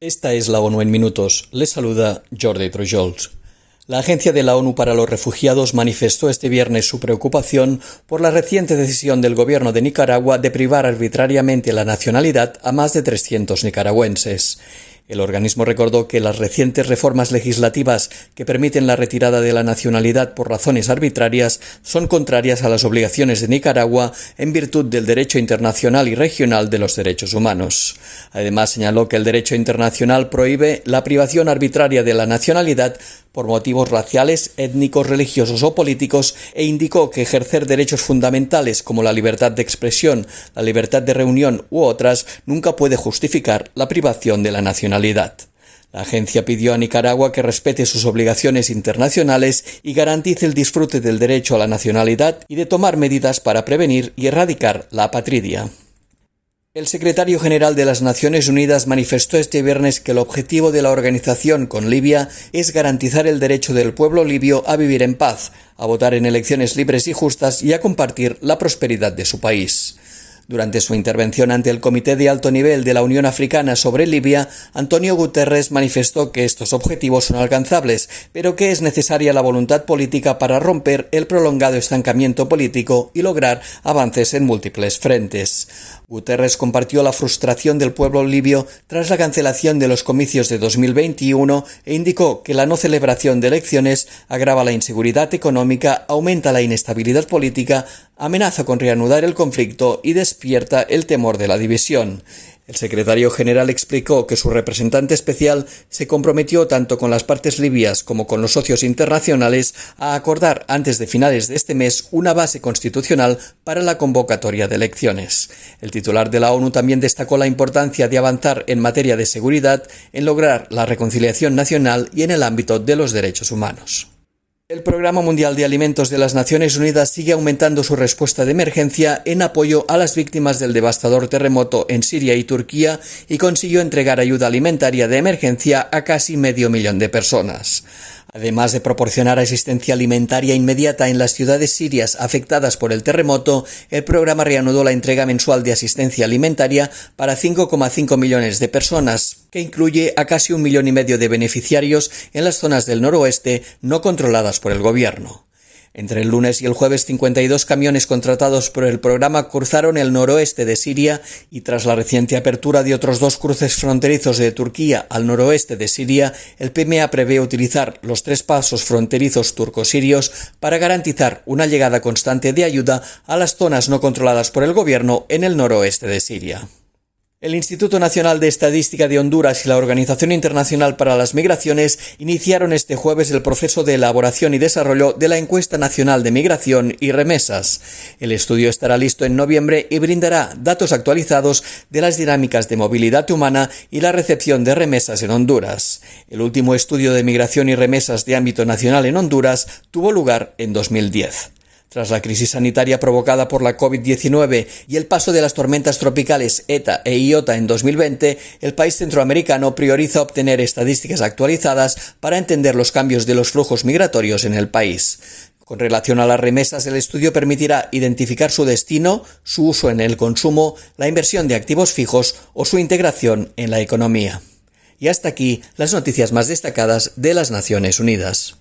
Esta es la ONU en minutos. Les saluda Jordi Trujols. La Agencia de la ONU para los Refugiados manifestó este viernes su preocupación por la reciente decisión del gobierno de Nicaragua de privar arbitrariamente la nacionalidad a más de 300 nicaragüenses. El organismo recordó que las recientes reformas legislativas que permiten la retirada de la nacionalidad por razones arbitrarias son contrarias a las obligaciones de Nicaragua en virtud del derecho internacional y regional de los derechos humanos. Además, señaló que el derecho internacional prohíbe la privación arbitraria de la nacionalidad por motivos raciales, étnicos, religiosos o políticos e indicó que ejercer derechos fundamentales como la libertad de expresión, la libertad de reunión u otras nunca puede justificar la privación de la nacionalidad. La agencia pidió a Nicaragua que respete sus obligaciones internacionales y garantice el disfrute del derecho a la nacionalidad y de tomar medidas para prevenir y erradicar la apatridia. El secretario general de las Naciones Unidas manifestó este viernes que el objetivo de la organización con Libia es garantizar el derecho del pueblo libio a vivir en paz, a votar en elecciones libres y justas y a compartir la prosperidad de su país. Durante su intervención ante el Comité de Alto Nivel de la Unión Africana sobre Libia, Antonio Guterres manifestó que estos objetivos son alcanzables, pero que es necesaria la voluntad política para romper el prolongado estancamiento político y lograr avances en múltiples frentes. Guterres compartió la frustración del pueblo libio tras la cancelación de los comicios de 2021 e indicó que la no celebración de elecciones agrava la inseguridad económica, aumenta la inestabilidad política, amenaza con reanudar el conflicto y despierta el temor de la división. El secretario general explicó que su representante especial se comprometió tanto con las partes libias como con los socios internacionales a acordar antes de finales de este mes una base constitucional para la convocatoria de elecciones. El titular de la ONU también destacó la importancia de avanzar en materia de seguridad, en lograr la reconciliación nacional y en el ámbito de los derechos humanos. El Programa Mundial de Alimentos de las Naciones Unidas sigue aumentando su respuesta de emergencia en apoyo a las víctimas del devastador terremoto en Siria y Turquía y consiguió entregar ayuda alimentaria de emergencia a casi medio millón de personas. Además de proporcionar asistencia alimentaria inmediata en las ciudades sirias afectadas por el terremoto, el programa reanudó la entrega mensual de asistencia alimentaria para 5,5 millones de personas, que incluye a casi un millón y medio de beneficiarios en las zonas del noroeste no controladas por el gobierno. Entre el lunes y el jueves, 52 camiones contratados por el programa cruzaron el noroeste de Siria y tras la reciente apertura de otros dos cruces fronterizos de Turquía al noroeste de Siria, el PMA prevé utilizar los tres pasos fronterizos turco-sirios para garantizar una llegada constante de ayuda a las zonas no controladas por el gobierno en el noroeste de Siria. El Instituto Nacional de Estadística de Honduras y la Organización Internacional para las Migraciones iniciaron este jueves el proceso de elaboración y desarrollo de la Encuesta Nacional de Migración y Remesas. El estudio estará listo en noviembre y brindará datos actualizados de las dinámicas de movilidad humana y la recepción de remesas en Honduras. El último estudio de migración y remesas de ámbito nacional en Honduras tuvo lugar en 2010. Tras la crisis sanitaria provocada por la COVID-19 y el paso de las tormentas tropicales ETA e IOTA en 2020, el país centroamericano prioriza obtener estadísticas actualizadas para entender los cambios de los flujos migratorios en el país. Con relación a las remesas, el estudio permitirá identificar su destino, su uso en el consumo, la inversión de activos fijos o su integración en la economía. Y hasta aquí las noticias más destacadas de las Naciones Unidas.